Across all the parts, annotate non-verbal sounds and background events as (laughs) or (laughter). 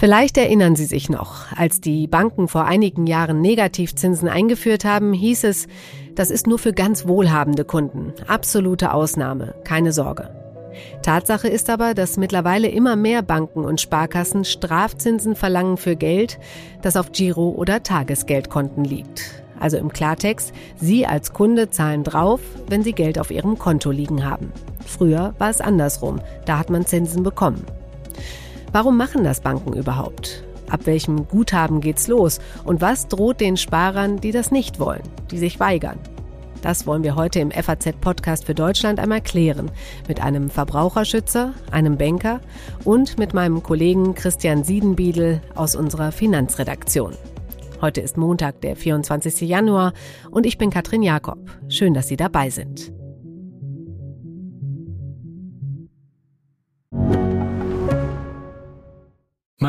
Vielleicht erinnern Sie sich noch, als die Banken vor einigen Jahren Negativzinsen eingeführt haben, hieß es, das ist nur für ganz wohlhabende Kunden. Absolute Ausnahme, keine Sorge. Tatsache ist aber, dass mittlerweile immer mehr Banken und Sparkassen Strafzinsen verlangen für Geld, das auf Giro- oder Tagesgeldkonten liegt. Also im Klartext, Sie als Kunde zahlen drauf, wenn Sie Geld auf Ihrem Konto liegen haben. Früher war es andersrum, da hat man Zinsen bekommen. Warum machen das Banken überhaupt? Ab welchem Guthaben geht's los? Und was droht den Sparern, die das nicht wollen, die sich weigern? Das wollen wir heute im FAZ-Podcast für Deutschland einmal klären. Mit einem Verbraucherschützer, einem Banker und mit meinem Kollegen Christian Siedenbiedel aus unserer Finanzredaktion. Heute ist Montag, der 24. Januar und ich bin Katrin Jakob. Schön, dass Sie dabei sind.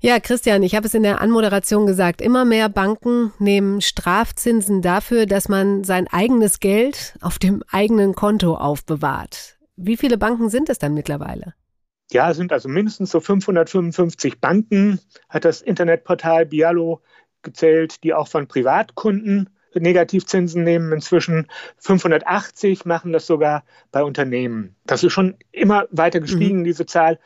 Ja, Christian, ich habe es in der Anmoderation gesagt, immer mehr Banken nehmen Strafzinsen dafür, dass man sein eigenes Geld auf dem eigenen Konto aufbewahrt. Wie viele Banken sind es dann mittlerweile? Ja, es sind also mindestens so 555 Banken, hat das Internetportal Bialo gezählt, die auch von Privatkunden Negativzinsen nehmen. Inzwischen 580 machen das sogar bei Unternehmen. Das ist schon immer weiter gestiegen, mhm. diese Zahl.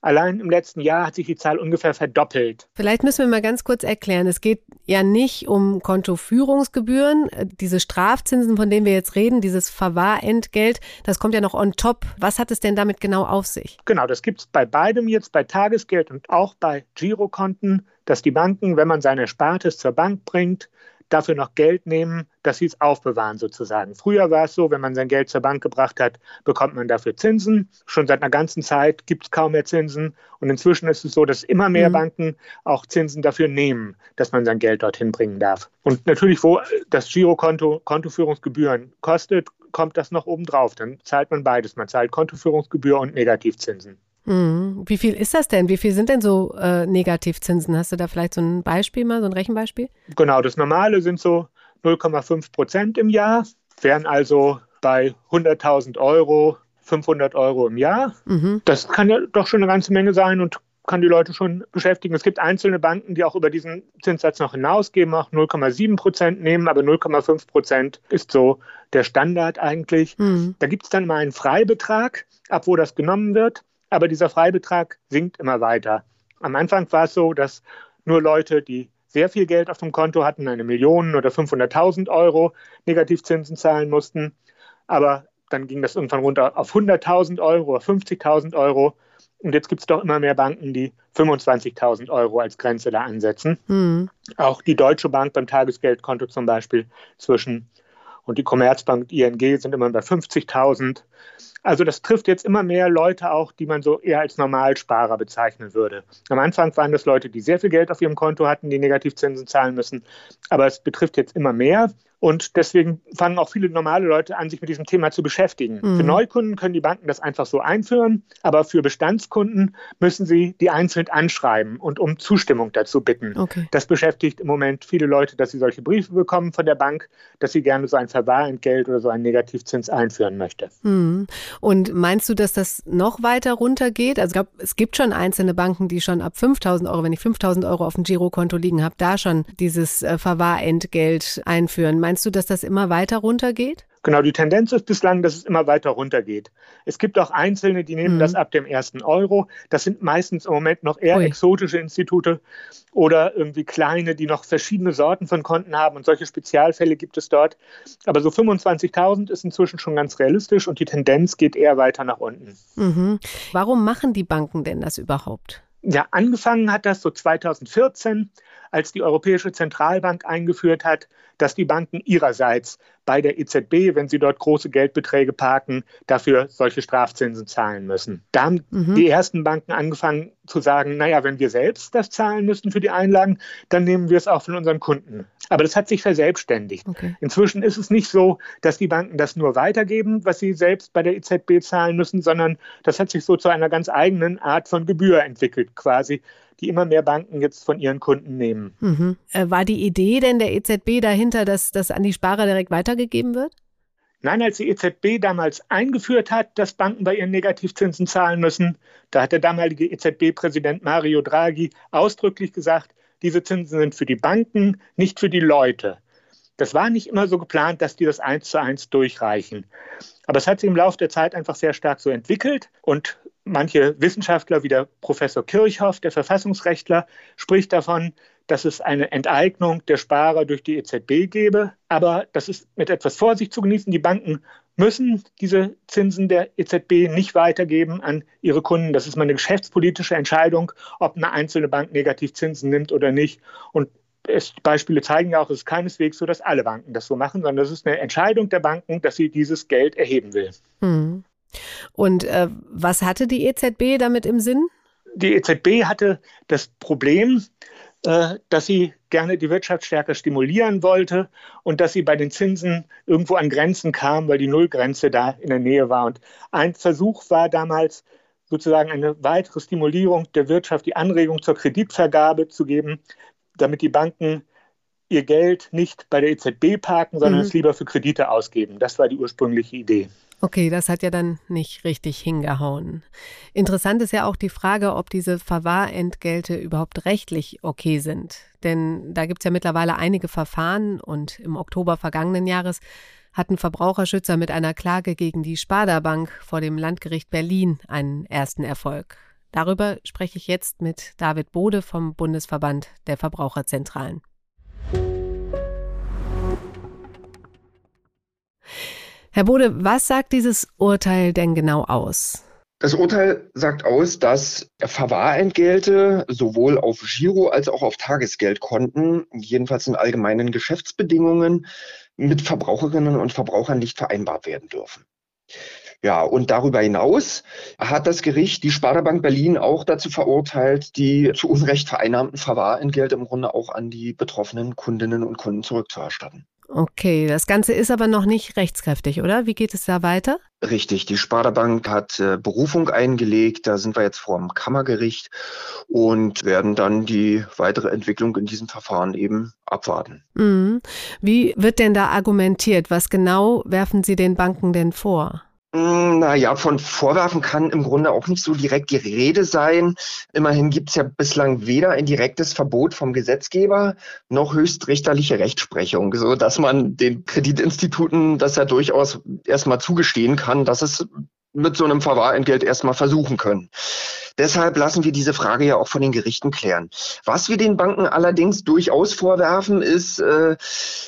Allein im letzten Jahr hat sich die Zahl ungefähr verdoppelt. Vielleicht müssen wir mal ganz kurz erklären. Es geht ja nicht um Kontoführungsgebühren. Diese Strafzinsen, von denen wir jetzt reden, dieses Verwahrentgelt, das kommt ja noch on top. Was hat es denn damit genau auf sich? Genau, das gibt es bei beidem jetzt, bei Tagesgeld und auch bei Girokonten, dass die Banken, wenn man seine Erspartes zur Bank bringt, dafür noch Geld nehmen, dass sie es aufbewahren sozusagen. Früher war es so, wenn man sein Geld zur Bank gebracht hat, bekommt man dafür Zinsen. Schon seit einer ganzen Zeit gibt es kaum mehr Zinsen. Und inzwischen ist es so, dass immer mehr mhm. Banken auch Zinsen dafür nehmen, dass man sein Geld dorthin bringen darf. Und natürlich, wo das Girokonto Kontoführungsgebühren kostet, kommt das noch obendrauf. Dann zahlt man beides. Man zahlt Kontoführungsgebühr und Negativzinsen. Mhm. Wie viel ist das denn? Wie viel sind denn so äh, Negativzinsen? Hast du da vielleicht so ein Beispiel mal, so ein Rechenbeispiel? Genau, das Normale sind so 0,5 Prozent im Jahr, wären also bei 100.000 Euro 500 Euro im Jahr. Mhm. Das kann ja doch schon eine ganze Menge sein und kann die Leute schon beschäftigen. Es gibt einzelne Banken, die auch über diesen Zinssatz noch hinausgeben, auch 0,7 Prozent nehmen, aber 0,5 Prozent ist so der Standard eigentlich. Mhm. Da gibt es dann mal einen Freibetrag, ab wo das genommen wird. Aber dieser Freibetrag sinkt immer weiter. Am Anfang war es so, dass nur Leute, die sehr viel Geld auf dem Konto hatten, eine Million oder 500.000 Euro Negativzinsen zahlen mussten. Aber dann ging das irgendwann runter auf 100.000 Euro oder 50.000 Euro. Und jetzt gibt es doch immer mehr Banken, die 25.000 Euro als Grenze da ansetzen. Mhm. Auch die Deutsche Bank beim Tagesgeldkonto zum Beispiel zwischen und die Commerzbank ING sind immer bei 50.000. Also das trifft jetzt immer mehr Leute auch, die man so eher als Normalsparer bezeichnen würde. Am Anfang waren das Leute, die sehr viel Geld auf ihrem Konto hatten, die Negativzinsen zahlen müssen. Aber es betrifft jetzt immer mehr. Und deswegen fangen auch viele normale Leute an, sich mit diesem Thema zu beschäftigen. Mhm. Für Neukunden können die Banken das einfach so einführen, aber für Bestandskunden müssen sie die einzeln anschreiben und um Zustimmung dazu bitten. Okay. Das beschäftigt im Moment viele Leute, dass sie solche Briefe bekommen von der Bank, dass sie gerne so ein Verwahrentgelt oder so einen Negativzins einführen möchte. Mhm. Und meinst du, dass das noch weiter runtergeht? Also ich glaube, es gibt schon einzelne Banken, die schon ab 5000 Euro, wenn ich 5000 Euro auf dem Girokonto liegen habe, da schon dieses äh, Verwahrentgelt einführen. Meinst du, dass das immer weiter runtergeht? Genau, die Tendenz ist bislang, dass es immer weiter runtergeht. Es gibt auch Einzelne, die nehmen mhm. das ab dem ersten Euro. Das sind meistens im Moment noch eher Ui. exotische Institute oder irgendwie kleine, die noch verschiedene Sorten von Konten haben. Und solche Spezialfälle gibt es dort. Aber so 25.000 ist inzwischen schon ganz realistisch und die Tendenz geht eher weiter nach unten. Mhm. Warum machen die Banken denn das überhaupt? Ja, angefangen hat das so 2014, als die Europäische Zentralbank eingeführt hat, dass die Banken ihrerseits bei der EZB, wenn sie dort große Geldbeträge parken, dafür solche Strafzinsen zahlen müssen. Da haben mhm. die ersten Banken angefangen zu sagen, naja, wenn wir selbst das zahlen müssen für die Einlagen, dann nehmen wir es auch von unseren Kunden. Aber das hat sich verselbstständigt. Okay. Inzwischen ist es nicht so, dass die Banken das nur weitergeben, was sie selbst bei der EZB zahlen müssen, sondern das hat sich so zu einer ganz eigenen Art von Gebühr entwickelt, quasi, die immer mehr Banken jetzt von ihren Kunden nehmen. Mhm. Äh, war die Idee denn der EZB dahinter, dass das an die Sparer direkt weitergegeben wird? Nein, als die EZB damals eingeführt hat, dass Banken bei ihren Negativzinsen zahlen müssen, da hat der damalige EZB-Präsident Mario Draghi ausdrücklich gesagt, diese Zinsen sind für die Banken, nicht für die Leute. Das war nicht immer so geplant, dass die das eins zu eins durchreichen. Aber es hat sich im Laufe der Zeit einfach sehr stark so entwickelt und manche Wissenschaftler wie der Professor Kirchhoff, der Verfassungsrechtler, spricht davon, dass es eine Enteignung der Sparer durch die EZB gebe. Aber das ist mit etwas Vorsicht zu genießen. Die Banken müssen diese Zinsen der EZB nicht weitergeben an ihre Kunden. Das ist mal eine geschäftspolitische Entscheidung, ob eine einzelne Bank Negativzinsen nimmt oder nicht. Und es, Beispiele zeigen ja auch, es ist keineswegs so, dass alle Banken das so machen, sondern es ist eine Entscheidung der Banken, dass sie dieses Geld erheben will. Hm. Und äh, was hatte die EZB damit im Sinn? Die EZB hatte das Problem, äh, dass sie gerne die Wirtschaft stärker stimulieren wollte und dass sie bei den Zinsen irgendwo an Grenzen kam, weil die Nullgrenze da in der Nähe war. Und ein Versuch war damals sozusagen eine weitere Stimulierung der Wirtschaft, die Anregung zur Kreditvergabe zu geben, damit die Banken ihr Geld nicht bei der EZB parken, sondern mhm. es lieber für Kredite ausgeben. Das war die ursprüngliche Idee. Okay, das hat ja dann nicht richtig hingehauen. Interessant ist ja auch die Frage, ob diese Verwahrentgelte überhaupt rechtlich okay sind. Denn da gibt es ja mittlerweile einige Verfahren und im Oktober vergangenen Jahres hatten Verbraucherschützer mit einer Klage gegen die Sparda Bank vor dem Landgericht Berlin einen ersten Erfolg. Darüber spreche ich jetzt mit David Bode vom Bundesverband der Verbraucherzentralen. Herr Bode, was sagt dieses Urteil denn genau aus? Das Urteil sagt aus, dass Verwahrentgelte sowohl auf Giro als auch auf Tagesgeldkonten, jedenfalls in allgemeinen Geschäftsbedingungen, mit Verbraucherinnen und Verbrauchern nicht vereinbart werden dürfen. Ja, und darüber hinaus hat das Gericht die Sparda-Bank Berlin auch dazu verurteilt, die zu Unrecht vereinnahmten Verwahrentgelte im Grunde auch an die betroffenen Kundinnen und Kunden zurückzuerstatten. Okay, das Ganze ist aber noch nicht rechtskräftig, oder? Wie geht es da weiter? Richtig, die Sparda Bank hat äh, Berufung eingelegt, da sind wir jetzt vor dem Kammergericht und werden dann die weitere Entwicklung in diesem Verfahren eben abwarten. Mhm. Wie wird denn da argumentiert? Was genau werfen Sie den Banken denn vor? Hm, naja, von Vorwerfen kann im Grunde auch nicht so direkt die Rede sein. Immerhin gibt es ja bislang weder ein direktes Verbot vom Gesetzgeber noch höchstrichterliche Rechtsprechung, so dass man den Kreditinstituten das ja durchaus erstmal zugestehen kann, dass es mit so einem Verwahrentgelt erstmal versuchen können. Deshalb lassen wir diese Frage ja auch von den Gerichten klären. Was wir den Banken allerdings durchaus vorwerfen, ist, äh,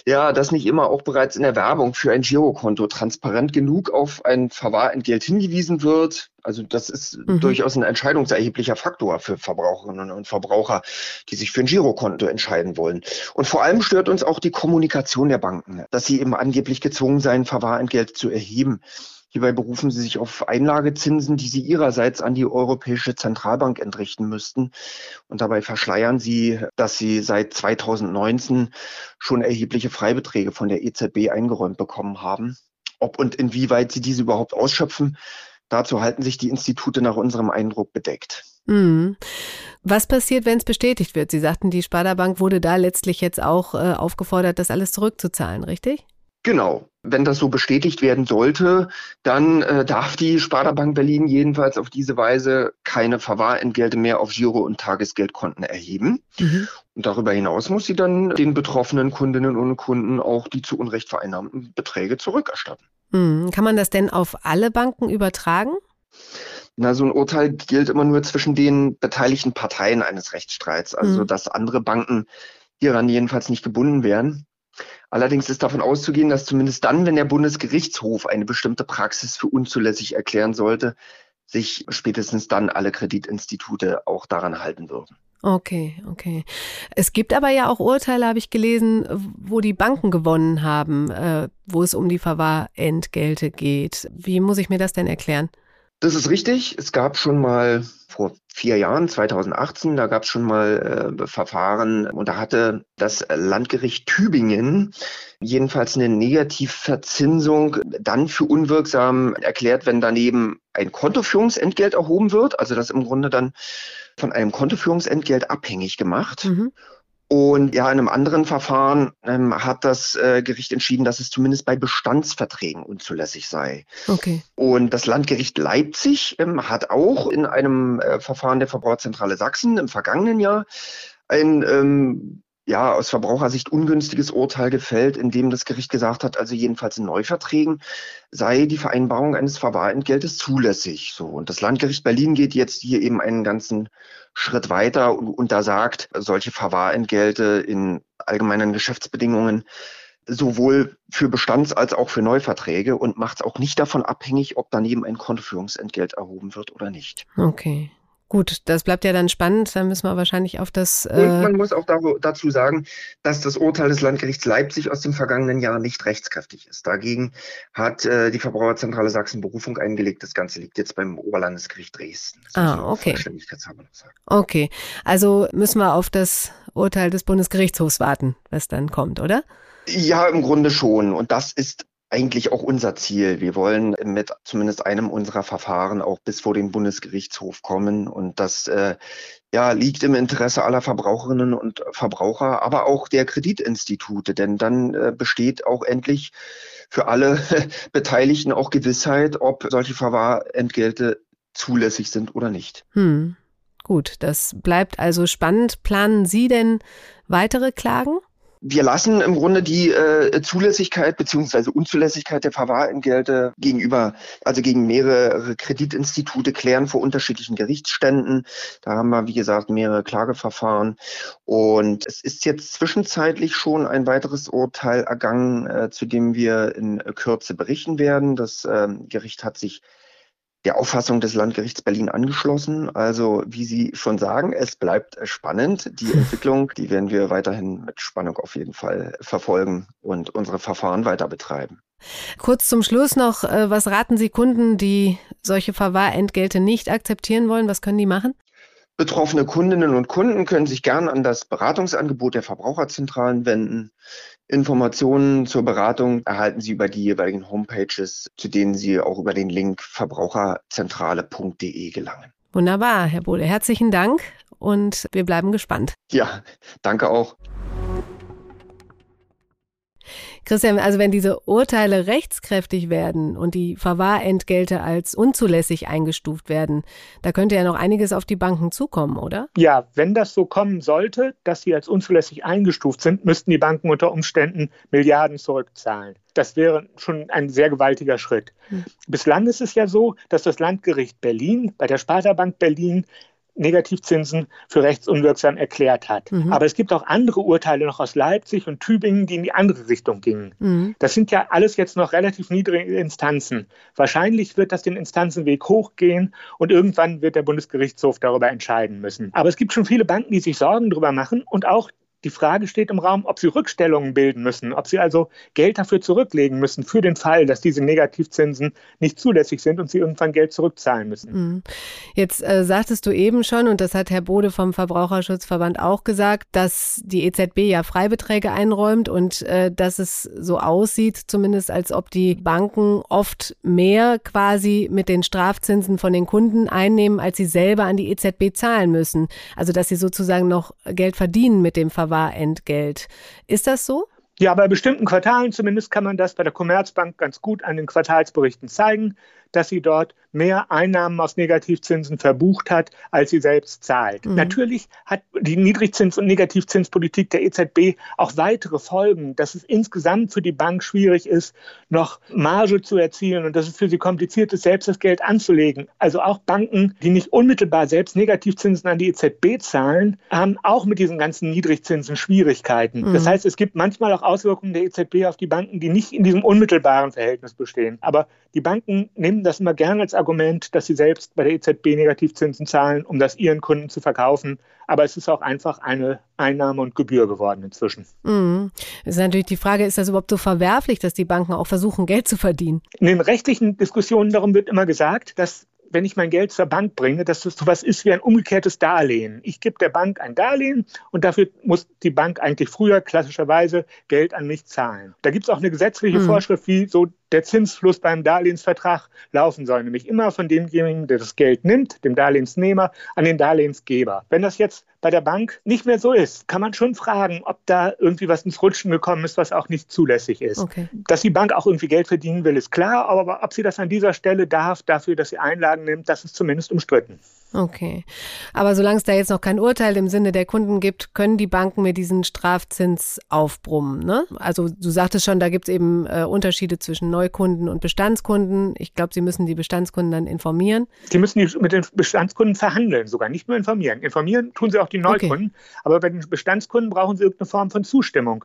ja, dass nicht immer auch bereits in der Werbung für ein Girokonto transparent genug auf ein Verwahrentgelt hingewiesen wird. Also das ist mhm. durchaus ein entscheidungserheblicher Faktor für Verbraucherinnen und Verbraucher, die sich für ein Girokonto entscheiden wollen. Und vor allem stört uns auch die Kommunikation der Banken, dass sie eben angeblich gezwungen seien, Verwahrentgelt zu erheben. Hierbei berufen sie sich auf Einlagezinsen, die sie ihrerseits an die Europäische Zentralbank entrichten müssten. Und dabei verschleiern sie, dass sie seit 2019 schon erhebliche Freibeträge von der EZB eingeräumt bekommen haben. Ob und inwieweit sie diese überhaupt ausschöpfen, dazu halten sich die Institute nach unserem Eindruck bedeckt. Mhm. Was passiert, wenn es bestätigt wird? Sie sagten, die Sparda Bank wurde da letztlich jetzt auch äh, aufgefordert, das alles zurückzuzahlen, richtig? Genau. Wenn das so bestätigt werden sollte, dann äh, darf die Sparda Bank Berlin jedenfalls auf diese Weise keine Verwahrentgelte mehr auf Giro- und Tagesgeldkonten erheben. Mhm. Und darüber hinaus muss sie dann den betroffenen Kundinnen und Kunden auch die zu Unrecht vereinnahmten Beträge zurückerstatten. Mhm. Kann man das denn auf alle Banken übertragen? Na, so ein Urteil gilt immer nur zwischen den beteiligten Parteien eines Rechtsstreits, also mhm. dass andere Banken hieran jedenfalls nicht gebunden wären. Allerdings ist davon auszugehen, dass zumindest dann, wenn der Bundesgerichtshof eine bestimmte Praxis für unzulässig erklären sollte, sich spätestens dann alle Kreditinstitute auch daran halten würden. Okay, okay. Es gibt aber ja auch Urteile, habe ich gelesen, wo die Banken gewonnen haben, äh, wo es um die Verwahrentgelte geht. Wie muss ich mir das denn erklären? Das ist richtig. Es gab schon mal vor vier Jahren, 2018, da gab es schon mal äh, Verfahren und da hatte das Landgericht Tübingen jedenfalls eine Negativverzinsung dann für unwirksam erklärt, wenn daneben ein Kontoführungsentgelt erhoben wird, also das im Grunde dann von einem Kontoführungsentgelt abhängig gemacht. Mhm. Und ja, in einem anderen Verfahren ähm, hat das äh, Gericht entschieden, dass es zumindest bei Bestandsverträgen unzulässig sei. Okay. Und das Landgericht Leipzig ähm, hat auch in einem äh, Verfahren der Verbraucherzentrale Sachsen im vergangenen Jahr ein ähm, ja, aus Verbrauchersicht ungünstiges Urteil gefällt, in dem das Gericht gesagt hat, also jedenfalls in Neuverträgen sei die Vereinbarung eines Verwahrentgeltes zulässig. So. Und das Landgericht Berlin geht jetzt hier eben einen ganzen Schritt weiter und, und da sagt, solche Verwahrentgelte in allgemeinen Geschäftsbedingungen sowohl für Bestands- als auch für Neuverträge und macht es auch nicht davon abhängig, ob daneben ein Kontoführungsentgelt erhoben wird oder nicht. Okay. Gut, das bleibt ja dann spannend. Dann müssen wir wahrscheinlich auf das. Äh Und man muss auch dazu sagen, dass das Urteil des Landgerichts Leipzig aus dem vergangenen Jahr nicht rechtskräftig ist. Dagegen hat äh, die Verbraucherzentrale Sachsen Berufung eingelegt. Das Ganze liegt jetzt beim Oberlandesgericht Dresden. Das ah, okay. Okay, also müssen wir auf das Urteil des Bundesgerichtshofs warten, was dann kommt, oder? Ja, im Grunde schon. Und das ist eigentlich auch unser Ziel. Wir wollen mit zumindest einem unserer Verfahren auch bis vor den Bundesgerichtshof kommen. Und das äh, ja, liegt im Interesse aller Verbraucherinnen und Verbraucher, aber auch der Kreditinstitute. Denn dann äh, besteht auch endlich für alle (laughs) Beteiligten auch Gewissheit, ob solche Verwahrentgelte zulässig sind oder nicht. Hm. Gut, das bleibt also spannend. Planen Sie denn weitere Klagen? Wir lassen im Grunde die äh, Zulässigkeit beziehungsweise Unzulässigkeit der Verwahrentgelte gegenüber, also gegen mehrere Kreditinstitute klären vor unterschiedlichen Gerichtsständen. Da haben wir, wie gesagt, mehrere Klageverfahren. Und es ist jetzt zwischenzeitlich schon ein weiteres Urteil ergangen, äh, zu dem wir in Kürze berichten werden. Das äh, Gericht hat sich der Auffassung des Landgerichts Berlin angeschlossen. Also wie Sie schon sagen, es bleibt spannend. Die (laughs) Entwicklung, die werden wir weiterhin mit Spannung auf jeden Fall verfolgen und unsere Verfahren weiter betreiben. Kurz zum Schluss noch, äh, was raten Sie Kunden, die solche Verwahrentgelte nicht akzeptieren wollen? Was können die machen? Betroffene Kundinnen und Kunden können sich gern an das Beratungsangebot der Verbraucherzentralen wenden. Informationen zur Beratung erhalten Sie über die jeweiligen Homepages, zu denen Sie auch über den Link verbraucherzentrale.de gelangen. Wunderbar, Herr Bohle. Herzlichen Dank und wir bleiben gespannt. Ja, danke auch. Christian, also wenn diese Urteile rechtskräftig werden und die Verwahrentgelte als unzulässig eingestuft werden, da könnte ja noch einiges auf die Banken zukommen, oder? Ja, wenn das so kommen sollte, dass sie als unzulässig eingestuft sind, müssten die Banken unter Umständen Milliarden zurückzahlen. Das wäre schon ein sehr gewaltiger Schritt. Hm. Bislang ist es ja so, dass das Landgericht Berlin bei der Sparda-Bank Berlin Negativzinsen für rechtsunwirksam erklärt hat. Mhm. Aber es gibt auch andere Urteile noch aus Leipzig und Tübingen, die in die andere Richtung gingen. Mhm. Das sind ja alles jetzt noch relativ niedrige Instanzen. Wahrscheinlich wird das den Instanzenweg hochgehen und irgendwann wird der Bundesgerichtshof darüber entscheiden müssen. Aber es gibt schon viele Banken, die sich Sorgen darüber machen und auch die Frage steht im Raum, ob sie Rückstellungen bilden müssen, ob sie also Geld dafür zurücklegen müssen für den Fall, dass diese Negativzinsen nicht zulässig sind und sie irgendwann Geld zurückzahlen müssen. Mhm. Jetzt äh, sagtest du eben schon, und das hat Herr Bode vom Verbraucherschutzverband auch gesagt, dass die EZB ja Freibeträge einräumt und äh, dass es so aussieht, zumindest als ob die Banken oft mehr quasi mit den Strafzinsen von den Kunden einnehmen, als sie selber an die EZB zahlen müssen. Also dass sie sozusagen noch Geld verdienen mit dem Verbraucher. Verwahrentgelt. Ist das so? Ja, bei bestimmten Quartalen zumindest kann man das bei der Commerzbank ganz gut an den Quartalsberichten zeigen dass sie dort mehr Einnahmen aus Negativzinsen verbucht hat, als sie selbst zahlt. Mhm. Natürlich hat die Niedrigzins- und Negativzinspolitik der EZB auch weitere Folgen, dass es insgesamt für die Bank schwierig ist, noch Marge zu erzielen und dass es für sie kompliziert ist, selbst das Geld anzulegen. Also auch Banken, die nicht unmittelbar selbst Negativzinsen an die EZB zahlen, haben auch mit diesen ganzen Niedrigzinsen Schwierigkeiten. Mhm. Das heißt, es gibt manchmal auch Auswirkungen der EZB auf die Banken, die nicht in diesem unmittelbaren Verhältnis bestehen. Aber die Banken nehmen das immer gerne als Argument, dass sie selbst bei der EZB Negativzinsen zahlen, um das ihren Kunden zu verkaufen. Aber es ist auch einfach eine Einnahme und Gebühr geworden inzwischen. Mhm. ist natürlich die Frage, ist das überhaupt so verwerflich, dass die Banken auch versuchen, Geld zu verdienen? In den rechtlichen Diskussionen darum wird immer gesagt, dass wenn ich mein Geld zur Bank bringe, dass das so was ist wie ein umgekehrtes Darlehen. Ich gebe der Bank ein Darlehen und dafür muss die Bank eigentlich früher klassischerweise Geld an mich zahlen. Da gibt es auch eine gesetzliche mhm. Vorschrift, wie so der Zinsfluss beim Darlehensvertrag laufen soll, nämlich immer von demjenigen, der das Geld nimmt, dem Darlehensnehmer, an den Darlehensgeber. Wenn das jetzt bei der Bank nicht mehr so ist, kann man schon fragen, ob da irgendwie was ins Rutschen gekommen ist, was auch nicht zulässig ist. Okay. Dass die Bank auch irgendwie Geld verdienen will, ist klar, aber ob sie das an dieser Stelle darf, dafür, dass sie Einlagen nimmt, das ist zumindest umstritten. Okay. Aber solange es da jetzt noch kein Urteil im Sinne der Kunden gibt, können die Banken mir diesen Strafzins aufbrummen. Ne? Also du sagtest schon, da gibt es eben äh, Unterschiede zwischen Neukunden und Bestandskunden. Ich glaube, sie müssen die Bestandskunden dann informieren. Sie müssen die mit den Bestandskunden verhandeln, sogar nicht nur informieren. Informieren tun sie auch die Neukunden, okay. aber bei den Bestandskunden brauchen sie irgendeine Form von Zustimmung.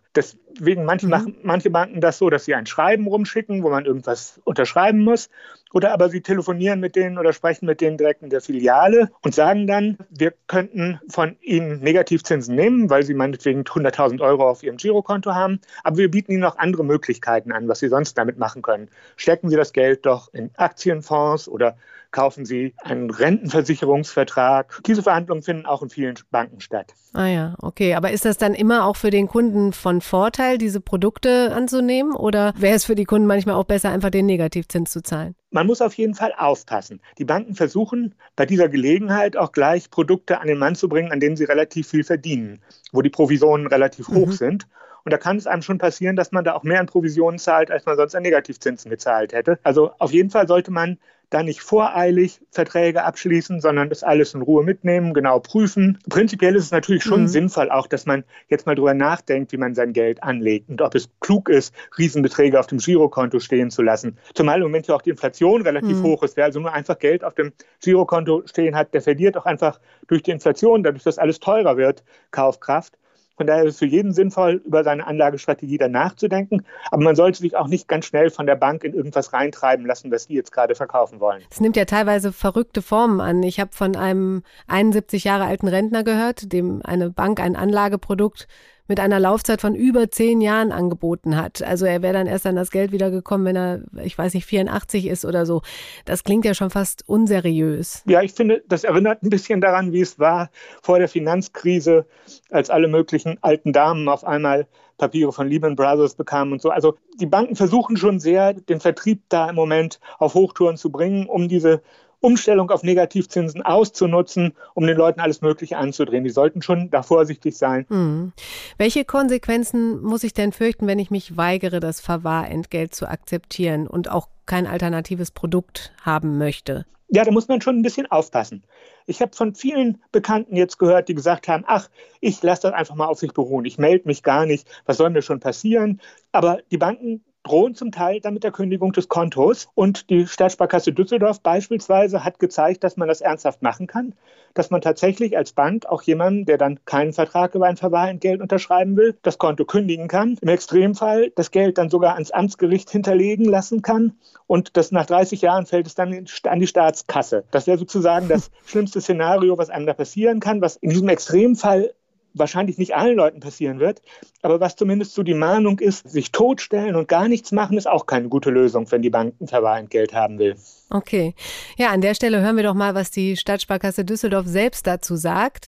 Deswegen manche, mhm. machen manche Banken das so, dass sie ein Schreiben rumschicken, wo man irgendwas unterschreiben muss. Oder aber sie telefonieren mit denen oder sprechen mit denen direkt in der Filiale und sagen dann, wir könnten von ihnen Negativzinsen nehmen, weil sie meinetwegen 100.000 Euro auf ihrem Girokonto haben. Aber wir bieten ihnen noch andere Möglichkeiten an, was sie sonst damit machen können. Stecken sie das Geld doch in Aktienfonds oder kaufen Sie einen Rentenversicherungsvertrag. Diese Verhandlungen finden auch in vielen Banken statt. Ah ja, okay. Aber ist das dann immer auch für den Kunden von Vorteil, diese Produkte anzunehmen? Oder wäre es für die Kunden manchmal auch besser, einfach den Negativzins zu zahlen? Man muss auf jeden Fall aufpassen. Die Banken versuchen bei dieser Gelegenheit auch gleich Produkte an den Mann zu bringen, an denen sie relativ viel verdienen, wo die Provisionen relativ mhm. hoch sind. Und da kann es einem schon passieren, dass man da auch mehr an Provisionen zahlt, als man sonst an Negativzinsen gezahlt hätte. Also auf jeden Fall sollte man da nicht voreilig Verträge abschließen, sondern das alles in Ruhe mitnehmen, genau prüfen. Prinzipiell ist es natürlich schon mhm. sinnvoll auch, dass man jetzt mal drüber nachdenkt, wie man sein Geld anlegt und ob es klug ist, Riesenbeträge auf dem Girokonto stehen zu lassen. Zumal im Moment ja auch die Inflation relativ mhm. hoch ist. Wer also nur einfach Geld auf dem Girokonto stehen hat, der verliert auch einfach durch die Inflation, dadurch, dass alles teurer wird, Kaufkraft. Von daher ist es für jeden sinnvoll, über seine Anlagestrategie dann nachzudenken. Aber man sollte sich auch nicht ganz schnell von der Bank in irgendwas reintreiben lassen, was die jetzt gerade verkaufen wollen. Es nimmt ja teilweise verrückte Formen an. Ich habe von einem 71 Jahre alten Rentner gehört, dem eine Bank ein Anlageprodukt mit einer Laufzeit von über zehn Jahren angeboten hat. Also er wäre dann erst an das Geld wiedergekommen, wenn er, ich weiß nicht, 84 ist oder so. Das klingt ja schon fast unseriös. Ja, ich finde, das erinnert ein bisschen daran, wie es war vor der Finanzkrise, als alle möglichen alten Damen auf einmal Papiere von Lehman Brothers bekamen und so. Also die Banken versuchen schon sehr, den Vertrieb da im Moment auf Hochtouren zu bringen, um diese Umstellung auf Negativzinsen auszunutzen, um den Leuten alles Mögliche anzudrehen. Die sollten schon da vorsichtig sein. Mhm. Welche Konsequenzen muss ich denn fürchten, wenn ich mich weigere, das Verwahrentgelt zu akzeptieren und auch kein alternatives Produkt haben möchte? Ja, da muss man schon ein bisschen aufpassen. Ich habe von vielen Bekannten jetzt gehört, die gesagt haben, ach, ich lasse das einfach mal auf sich beruhen. Ich melde mich gar nicht. Was soll mir schon passieren? Aber die Banken drohen zum Teil dann mit der Kündigung des Kontos. Und die Stadtsparkasse Düsseldorf beispielsweise hat gezeigt, dass man das ernsthaft machen kann, dass man tatsächlich als Bank auch jemanden, der dann keinen Vertrag über ein Verwahrentgelt unterschreiben will, das Konto kündigen kann. Im Extremfall das Geld dann sogar ans Amtsgericht hinterlegen lassen kann und das nach 30 Jahren fällt es dann an die Staatskasse. Das wäre sozusagen das (laughs) schlimmste Szenario, was einem da passieren kann, was in diesem Extremfall wahrscheinlich nicht allen Leuten passieren wird, aber was zumindest so die Mahnung ist, sich totstellen und gar nichts machen, ist auch keine gute Lösung, wenn die Bank ein Verwahrentgelt haben will. Okay. Ja, an der Stelle hören wir doch mal, was die Stadtsparkasse Düsseldorf selbst dazu sagt.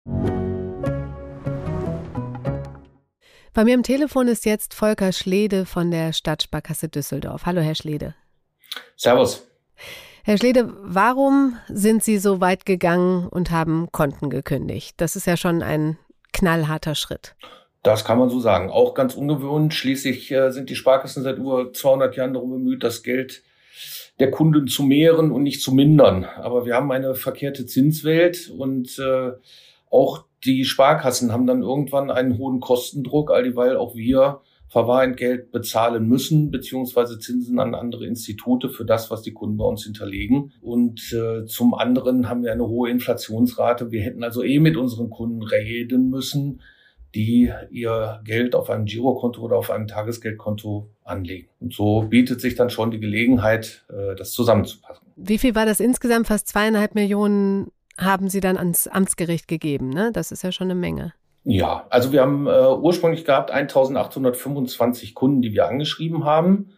Bei mir am Telefon ist jetzt Volker Schlede von der Stadtsparkasse Düsseldorf. Hallo, Herr Schlede. Servus. Herr Schlede, warum sind Sie so weit gegangen und haben Konten gekündigt? Das ist ja schon ein knallharter Schritt. Das kann man so sagen. Auch ganz ungewohnt. Schließlich äh, sind die Sparkassen seit über 200 Jahren darum bemüht, das Geld der Kunden zu mehren und nicht zu mindern. Aber wir haben eine verkehrte Zinswelt und äh, auch die Sparkassen haben dann irgendwann einen hohen Kostendruck, all dieweil auch wir Verwahrentgelt bezahlen müssen, beziehungsweise Zinsen an andere Institute für das, was die Kunden bei uns hinterlegen. Und äh, zum anderen haben wir eine hohe Inflationsrate. Wir hätten also eh mit unseren Kunden reden müssen, die ihr Geld auf einem Girokonto oder auf einem Tagesgeldkonto anlegen. Und so bietet sich dann schon die Gelegenheit, äh, das zusammenzupassen. Wie viel war das insgesamt? Fast zweieinhalb Millionen haben Sie dann ans Amtsgericht gegeben, ne? Das ist ja schon eine Menge. Ja, also wir haben äh, ursprünglich gehabt 1825 Kunden, die wir angeschrieben haben.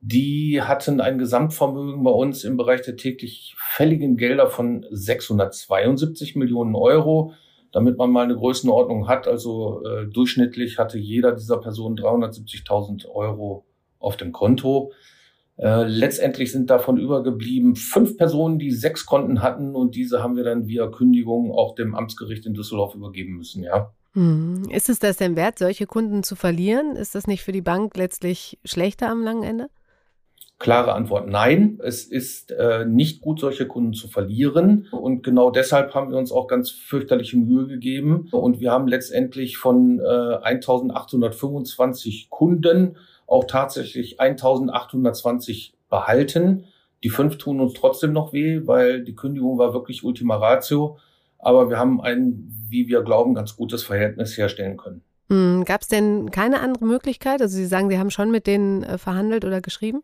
Die hatten ein Gesamtvermögen bei uns im Bereich der täglich fälligen Gelder von 672 Millionen Euro. Damit man mal eine Größenordnung hat, also äh, durchschnittlich hatte jeder dieser Personen 370.000 Euro auf dem Konto. Äh, letztendlich sind davon übergeblieben fünf Personen, die sechs Konten hatten und diese haben wir dann via Kündigung auch dem Amtsgericht in Düsseldorf übergeben müssen, ja. Hm. Ist es das denn wert, solche Kunden zu verlieren? Ist das nicht für die Bank letztlich schlechter am langen Ende? Klare Antwort, nein. Es ist äh, nicht gut, solche Kunden zu verlieren. Und genau deshalb haben wir uns auch ganz fürchterliche Mühe gegeben. Und wir haben letztendlich von äh, 1825 Kunden auch tatsächlich 1820 behalten. Die fünf tun uns trotzdem noch weh, weil die Kündigung war wirklich Ultima Ratio. Aber wir haben ein, wie wir glauben, ganz gutes Verhältnis herstellen können. Hm, Gab es denn keine andere Möglichkeit? Also Sie sagen, Sie haben schon mit denen äh, verhandelt oder geschrieben?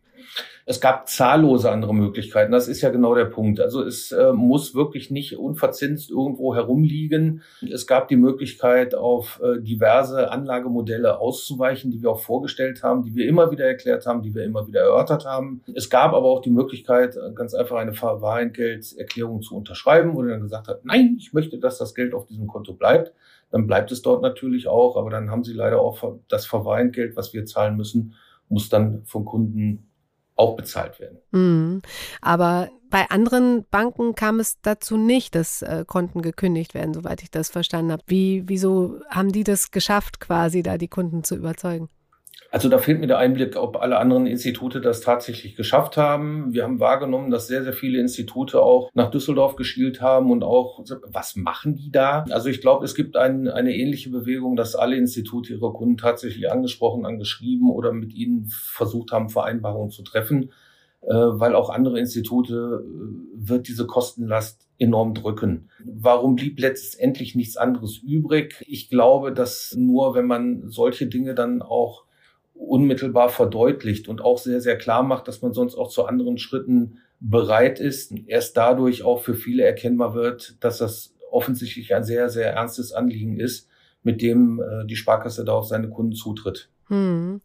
Es gab zahllose andere Möglichkeiten. Das ist ja genau der Punkt. Also es äh, muss wirklich nicht unverzinst irgendwo herumliegen. Es gab die Möglichkeit, auf äh, diverse Anlagemodelle auszuweichen, die wir auch vorgestellt haben, die wir immer wieder erklärt haben, die wir immer wieder erörtert haben. Es gab aber auch die Möglichkeit, ganz einfach eine Verwahrentgelterklärung zu unterschreiben, wo dann gesagt hat, nein, ich möchte, dass das Geld auf diesem Konto bleibt dann bleibt es dort natürlich auch, aber dann haben sie leider auch das Verweingeld, was wir zahlen müssen, muss dann vom Kunden auch bezahlt werden. Mhm. Aber bei anderen Banken kam es dazu nicht, dass äh, Konten gekündigt werden, soweit ich das verstanden habe. Wie, wieso haben die das geschafft, quasi da die Kunden zu überzeugen? Also da fehlt mir der Einblick, ob alle anderen Institute das tatsächlich geschafft haben. Wir haben wahrgenommen, dass sehr, sehr viele Institute auch nach Düsseldorf geschielt haben und auch, was machen die da? Also ich glaube, es gibt ein, eine ähnliche Bewegung, dass alle Institute ihre Kunden tatsächlich angesprochen, angeschrieben oder mit ihnen versucht haben, Vereinbarungen zu treffen, äh, weil auch andere Institute äh, wird diese Kostenlast enorm drücken. Warum blieb letztendlich nichts anderes übrig? Ich glaube, dass nur wenn man solche Dinge dann auch unmittelbar verdeutlicht und auch sehr, sehr klar macht, dass man sonst auch zu anderen Schritten bereit ist. Erst dadurch auch für viele erkennbar wird, dass das offensichtlich ein sehr, sehr ernstes Anliegen ist, mit dem äh, die Sparkasse da auf seine Kunden zutritt. Hm.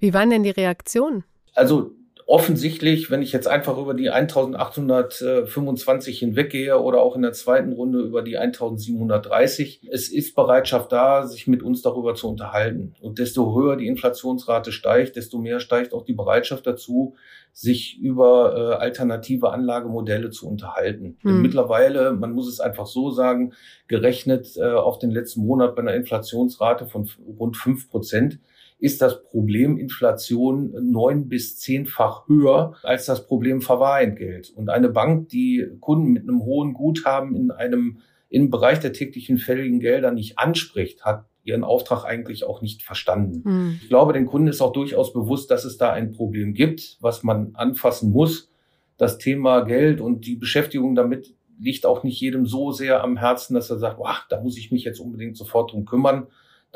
Wie waren denn die Reaktionen? Also offensichtlich, wenn ich jetzt einfach über die 1825 hinweggehe oder auch in der zweiten Runde über die 1730, es ist Bereitschaft da, sich mit uns darüber zu unterhalten. Und desto höher die Inflationsrate steigt, desto mehr steigt auch die Bereitschaft dazu, sich über äh, alternative Anlagemodelle zu unterhalten. Hm. Mittlerweile, man muss es einfach so sagen, gerechnet äh, auf den letzten Monat bei einer Inflationsrate von rund fünf Prozent, ist das Problem Inflation neun bis zehnfach höher als das Problem Verwahrentgelt. Und eine Bank, die Kunden mit einem hohen Guthaben in einem im Bereich der täglichen fälligen Gelder nicht anspricht, hat ihren Auftrag eigentlich auch nicht verstanden. Mhm. Ich glaube, den Kunden ist auch durchaus bewusst, dass es da ein Problem gibt, was man anfassen muss. Das Thema Geld und die Beschäftigung damit liegt auch nicht jedem so sehr am Herzen, dass er sagt, wow, da muss ich mich jetzt unbedingt sofort drum kümmern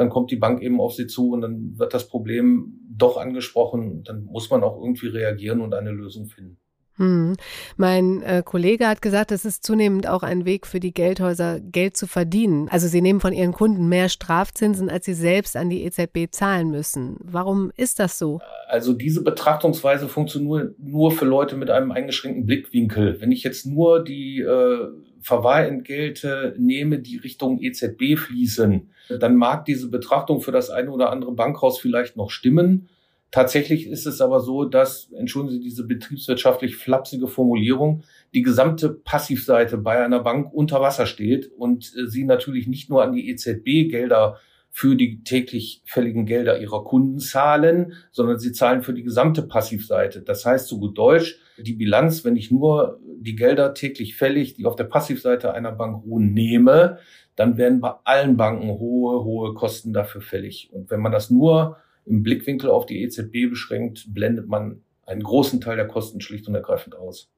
dann kommt die Bank eben auf sie zu und dann wird das Problem doch angesprochen. Dann muss man auch irgendwie reagieren und eine Lösung finden. Hm. Mein äh, Kollege hat gesagt, es ist zunehmend auch ein Weg für die Geldhäuser, Geld zu verdienen. Also sie nehmen von ihren Kunden mehr Strafzinsen, als sie selbst an die EZB zahlen müssen. Warum ist das so? Also diese Betrachtungsweise funktioniert nur für Leute mit einem eingeschränkten Blickwinkel. Wenn ich jetzt nur die äh, Verwahrentgelte nehme, die Richtung EZB fließen, dann mag diese Betrachtung für das eine oder andere Bankhaus vielleicht noch stimmen. Tatsächlich ist es aber so, dass, entschuldigen Sie diese betriebswirtschaftlich flapsige Formulierung, die gesamte Passivseite bei einer Bank unter Wasser steht und äh, sie natürlich nicht nur an die EZB Gelder für die täglich fälligen Gelder ihrer Kunden zahlen, sondern sie zahlen für die gesamte Passivseite. Das heißt, so gut Deutsch, die Bilanz, wenn ich nur die Gelder täglich fällig, die auf der Passivseite einer Bank ruhen, nehme, dann werden bei allen Banken hohe, hohe Kosten dafür fällig. Und wenn man das nur im Blickwinkel auf die EZB beschränkt, blendet man einen großen Teil der Kosten schlicht und ergreifend aus.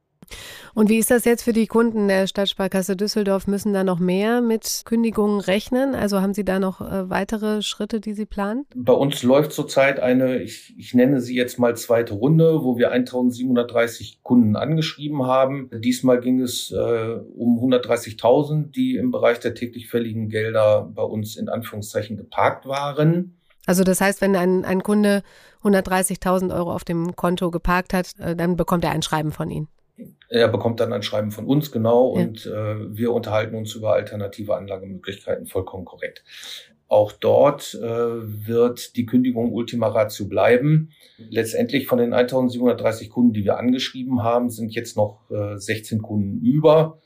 Und wie ist das jetzt für die Kunden der Stadtsparkasse Düsseldorf? Müssen da noch mehr mit Kündigungen rechnen? Also haben Sie da noch äh, weitere Schritte, die Sie planen? Bei uns läuft zurzeit eine, ich, ich nenne sie jetzt mal zweite Runde, wo wir 1730 Kunden angeschrieben haben. Diesmal ging es äh, um 130.000, die im Bereich der täglich fälligen Gelder bei uns in Anführungszeichen geparkt waren. Also das heißt, wenn ein, ein Kunde 130.000 Euro auf dem Konto geparkt hat, äh, dann bekommt er ein Schreiben von Ihnen. Er bekommt dann ein Schreiben von uns, genau, ja. und äh, wir unterhalten uns über alternative Anlagemöglichkeiten vollkommen korrekt. Auch dort äh, wird die Kündigung Ultima Ratio bleiben. Letztendlich von den 1730 Kunden, die wir angeschrieben haben, sind jetzt noch äh, 16 Kunden über.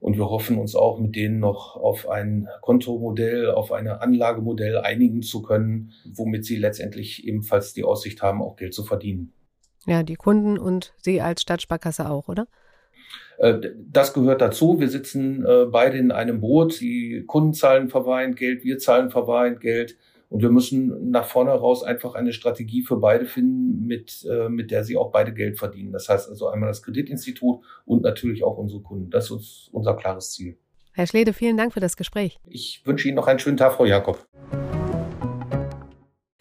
Und wir hoffen uns auch mit denen noch auf ein Kontomodell, auf ein Anlagemodell einigen zu können, womit sie letztendlich ebenfalls die Aussicht haben, auch Geld zu verdienen. Ja, die Kunden und Sie als Stadtsparkasse auch, oder? Äh, das gehört dazu. Wir sitzen äh, beide in einem Boot. Die Kunden zahlen verweint Geld, wir zahlen verweint Geld. Und wir müssen nach vorne raus einfach eine Strategie für beide finden, mit, äh, mit der sie auch beide Geld verdienen. Das heißt also einmal das Kreditinstitut und natürlich auch unsere Kunden. Das ist unser klares Ziel. Herr Schlede, vielen Dank für das Gespräch. Ich wünsche Ihnen noch einen schönen Tag, Frau Jakob.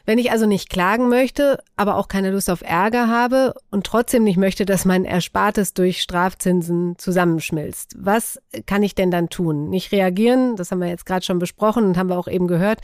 Wenn ich also nicht klagen möchte, aber auch keine Lust auf Ärger habe und trotzdem nicht möchte, dass mein Erspartes durch Strafzinsen zusammenschmilzt, was kann ich denn dann tun? Nicht reagieren, das haben wir jetzt gerade schon besprochen und haben wir auch eben gehört,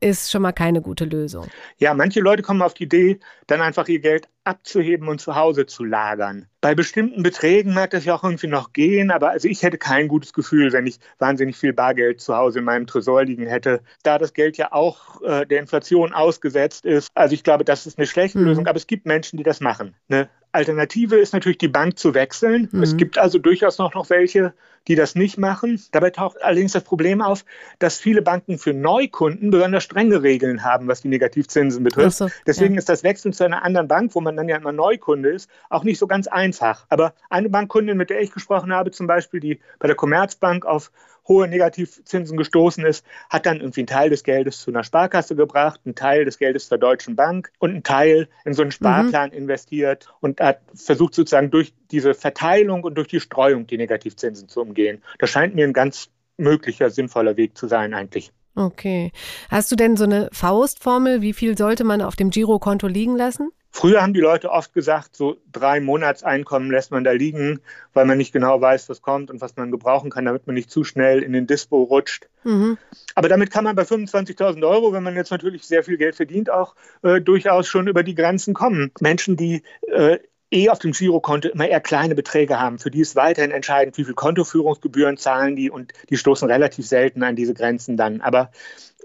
ist schon mal keine gute Lösung. Ja, manche Leute kommen auf die Idee, dann einfach ihr Geld abzuheben und zu Hause zu lagern. Bei bestimmten Beträgen mag das ja auch irgendwie noch gehen, aber also ich hätte kein gutes Gefühl, wenn ich wahnsinnig viel Bargeld zu Hause in meinem Tresor liegen hätte, da das Geld ja auch äh, der Inflation ausgesetzt ist. Also ich glaube, das ist eine schlechte mhm. Lösung, aber es gibt Menschen, die das machen. Ne? Alternative ist natürlich, die Bank zu wechseln. Mhm. Es gibt also durchaus noch, noch welche, die das nicht machen. Dabei taucht allerdings das Problem auf, dass viele Banken für Neukunden besonders strenge Regeln haben, was die Negativzinsen betrifft. So, Deswegen ja. ist das Wechseln zu einer anderen Bank, wo man dann ja immer Neukunde ist, auch nicht so ganz einfach. Aber eine Bankkundin, mit der ich gesprochen habe, zum Beispiel, die bei der Commerzbank auf hohe Negativzinsen gestoßen ist, hat dann irgendwie einen Teil des Geldes zu einer Sparkasse gebracht, einen Teil des Geldes zur Deutschen Bank und einen Teil in so einen Sparplan mhm. investiert und hat versucht sozusagen durch diese Verteilung und durch die Streuung die Negativzinsen zu umgehen. Das scheint mir ein ganz möglicher, sinnvoller Weg zu sein eigentlich. Okay. Hast du denn so eine Faustformel, wie viel sollte man auf dem Girokonto liegen lassen? Früher haben die Leute oft gesagt, so drei Monatseinkommen lässt man da liegen, weil man nicht genau weiß, was kommt und was man gebrauchen kann, damit man nicht zu schnell in den Dispo rutscht. Mhm. Aber damit kann man bei 25.000 Euro, wenn man jetzt natürlich sehr viel Geld verdient, auch äh, durchaus schon über die Grenzen kommen. Menschen, die äh, eh auf dem Girokonto immer eher kleine Beträge haben. Für die ist weiterhin entscheidend, wie viel Kontoführungsgebühren zahlen die und die stoßen relativ selten an diese Grenzen dann. Aber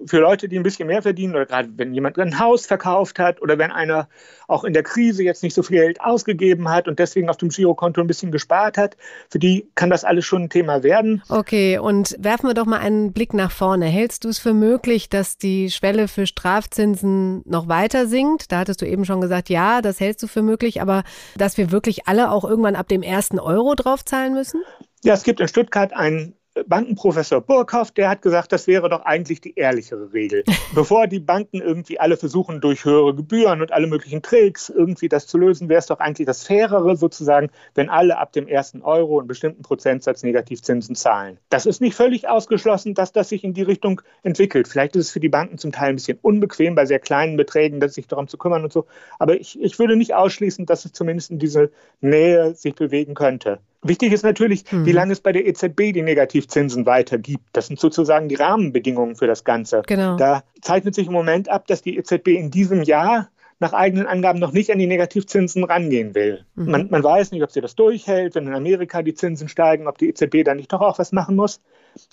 für Leute, die ein bisschen mehr verdienen oder gerade wenn jemand ein Haus verkauft hat oder wenn einer auch in der Krise jetzt nicht so viel Geld ausgegeben hat und deswegen auf dem Girokonto ein bisschen gespart hat, für die kann das alles schon ein Thema werden. Okay, und werfen wir doch mal einen Blick nach vorne. Hältst du es für möglich, dass die Schwelle für Strafzinsen noch weiter sinkt? Da hattest du eben schon gesagt, ja, das hältst du für möglich, aber dass wir wirklich alle auch irgendwann ab dem ersten Euro draufzahlen müssen? Ja, es gibt in Stuttgart einen Bankenprofessor Burkhoff, der hat gesagt, das wäre doch eigentlich die ehrlichere Regel. (laughs) Bevor die Banken irgendwie alle versuchen, durch höhere Gebühren und alle möglichen Tricks irgendwie das zu lösen, wäre es doch eigentlich das Fairere sozusagen, wenn alle ab dem ersten Euro einen bestimmten Prozentsatz Negativzinsen zahlen. Das ist nicht völlig ausgeschlossen, dass das sich in die Richtung entwickelt. Vielleicht ist es für die Banken zum Teil ein bisschen unbequem, bei sehr kleinen Beträgen, sich darum zu kümmern und so. Aber ich, ich würde nicht ausschließen, dass es zumindest in diese Nähe sich bewegen könnte. Wichtig ist natürlich, mhm. wie lange es bei der EZB die Negativzinsen weitergibt. Das sind sozusagen die Rahmenbedingungen für das Ganze. Genau. Da zeichnet sich im Moment ab, dass die EZB in diesem Jahr nach eigenen Angaben noch nicht an die Negativzinsen rangehen will. Mhm. Man, man, weiß nicht, ob sie das durchhält, wenn in Amerika die Zinsen steigen, ob die EZB da nicht doch auch was machen muss.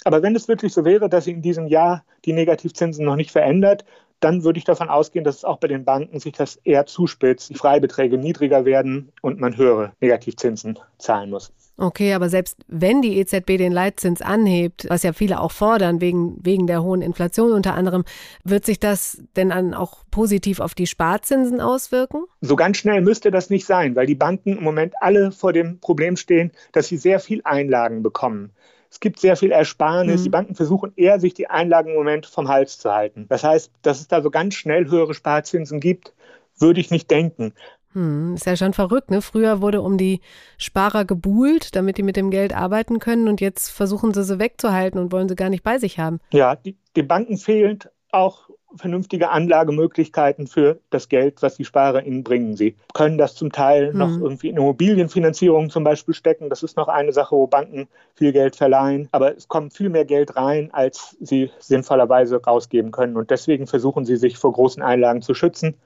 Aber wenn es wirklich so wäre, dass sie in diesem Jahr die Negativzinsen noch nicht verändert, dann würde ich davon ausgehen, dass es auch bei den Banken sich das eher zuspitzt, die Freibeträge niedriger werden und man höhere Negativzinsen zahlen muss. Okay, aber selbst wenn die EZB den Leitzins anhebt, was ja viele auch fordern, wegen, wegen der hohen Inflation unter anderem, wird sich das denn dann auch positiv auf die Sparzinsen auswirken? So ganz schnell müsste das nicht sein, weil die Banken im Moment alle vor dem Problem stehen, dass sie sehr viel Einlagen bekommen. Es gibt sehr viel Ersparnis. Mhm. Die Banken versuchen eher, sich die Einlagen im Moment vom Hals zu halten. Das heißt, dass es da so ganz schnell höhere Sparzinsen gibt, würde ich nicht denken. Hm, ist ja schon verrückt, ne? Früher wurde um die Sparer gebuhlt, damit die mit dem Geld arbeiten können und jetzt versuchen sie sie wegzuhalten und wollen sie gar nicht bei sich haben. Ja, die, die Banken fehlt auch vernünftige Anlagemöglichkeiten für das Geld, was die Sparer ihnen bringen. Sie können das zum Teil mhm. noch irgendwie in Immobilienfinanzierung zum Beispiel stecken. Das ist noch eine Sache, wo Banken viel Geld verleihen. Aber es kommt viel mehr Geld rein, als sie sinnvollerweise rausgeben können. Und deswegen versuchen sie, sich vor großen Einlagen zu schützen.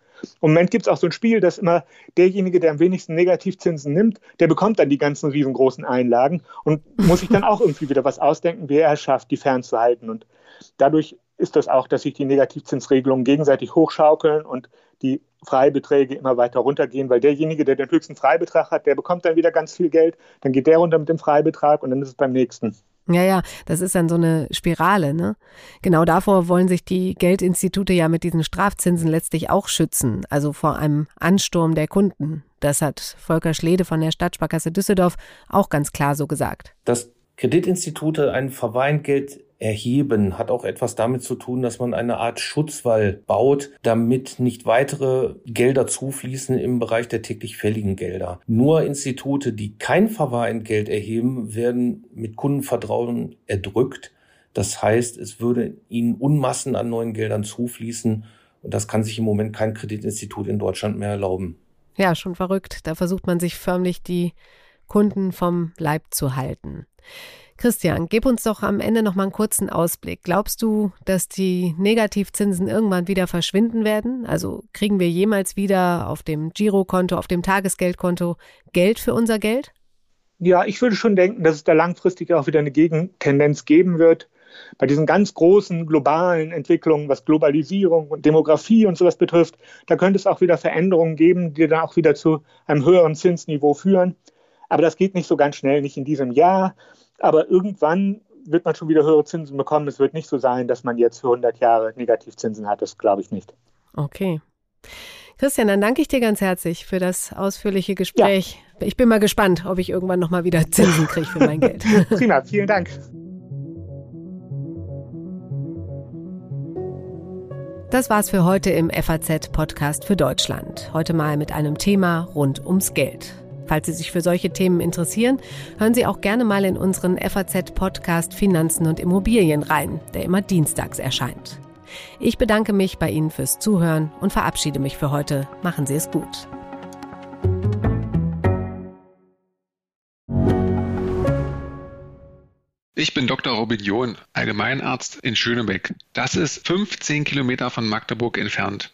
Im Moment gibt es auch so ein Spiel, dass immer derjenige, der am wenigsten Negativzinsen nimmt, der bekommt dann die ganzen riesengroßen Einlagen und muss sich dann auch irgendwie wieder was ausdenken, wie er es schafft, die fernzuhalten. Und dadurch ist das auch, dass sich die Negativzinsregelungen gegenseitig hochschaukeln und die Freibeträge immer weiter runtergehen, weil derjenige, der den höchsten Freibetrag hat, der bekommt dann wieder ganz viel Geld, dann geht der runter mit dem Freibetrag und dann ist es beim nächsten. Ja, ja, das ist dann so eine Spirale, ne? Genau davor wollen sich die Geldinstitute ja mit diesen Strafzinsen letztlich auch schützen, also vor einem Ansturm der Kunden. Das hat Volker Schlede von der Stadtsparkasse Düsseldorf auch ganz klar so gesagt. Dass Kreditinstitute ein Verweingeld erheben, hat auch etwas damit zu tun, dass man eine Art Schutzwall baut, damit nicht weitere Gelder zufließen im Bereich der täglich fälligen Gelder. Nur Institute, die kein Verwahrentgelt erheben, werden mit Kundenvertrauen erdrückt. Das heißt, es würde ihnen Unmassen an neuen Geldern zufließen und das kann sich im Moment kein Kreditinstitut in Deutschland mehr erlauben. Ja, schon verrückt. Da versucht man sich förmlich die Kunden vom Leib zu halten. Christian, gib uns doch am Ende noch mal einen kurzen Ausblick. Glaubst du, dass die Negativzinsen irgendwann wieder verschwinden werden? Also kriegen wir jemals wieder auf dem Girokonto, auf dem Tagesgeldkonto Geld für unser Geld? Ja, ich würde schon denken, dass es da langfristig auch wieder eine Gegentendenz geben wird. Bei diesen ganz großen globalen Entwicklungen, was Globalisierung und Demografie und sowas betrifft, da könnte es auch wieder Veränderungen geben, die dann auch wieder zu einem höheren Zinsniveau führen. Aber das geht nicht so ganz schnell, nicht in diesem Jahr. Aber irgendwann wird man schon wieder höhere Zinsen bekommen. Es wird nicht so sein, dass man jetzt für 100 Jahre Negativzinsen hat. Das glaube ich nicht. Okay. Christian, dann danke ich dir ganz herzlich für das ausführliche Gespräch. Ja. Ich bin mal gespannt, ob ich irgendwann noch mal wieder Zinsen kriege für mein Geld. (laughs) Prima, vielen Dank. Das war's für heute im FAZ Podcast für Deutschland. Heute mal mit einem Thema rund ums Geld. Falls Sie sich für solche Themen interessieren, hören Sie auch gerne mal in unseren FAZ-Podcast Finanzen und Immobilien rein, der immer dienstags erscheint. Ich bedanke mich bei Ihnen fürs Zuhören und verabschiede mich für heute. Machen Sie es gut. Ich bin Dr. Robin John, Allgemeinarzt in Schönebeck. Das ist 15 Kilometer von Magdeburg entfernt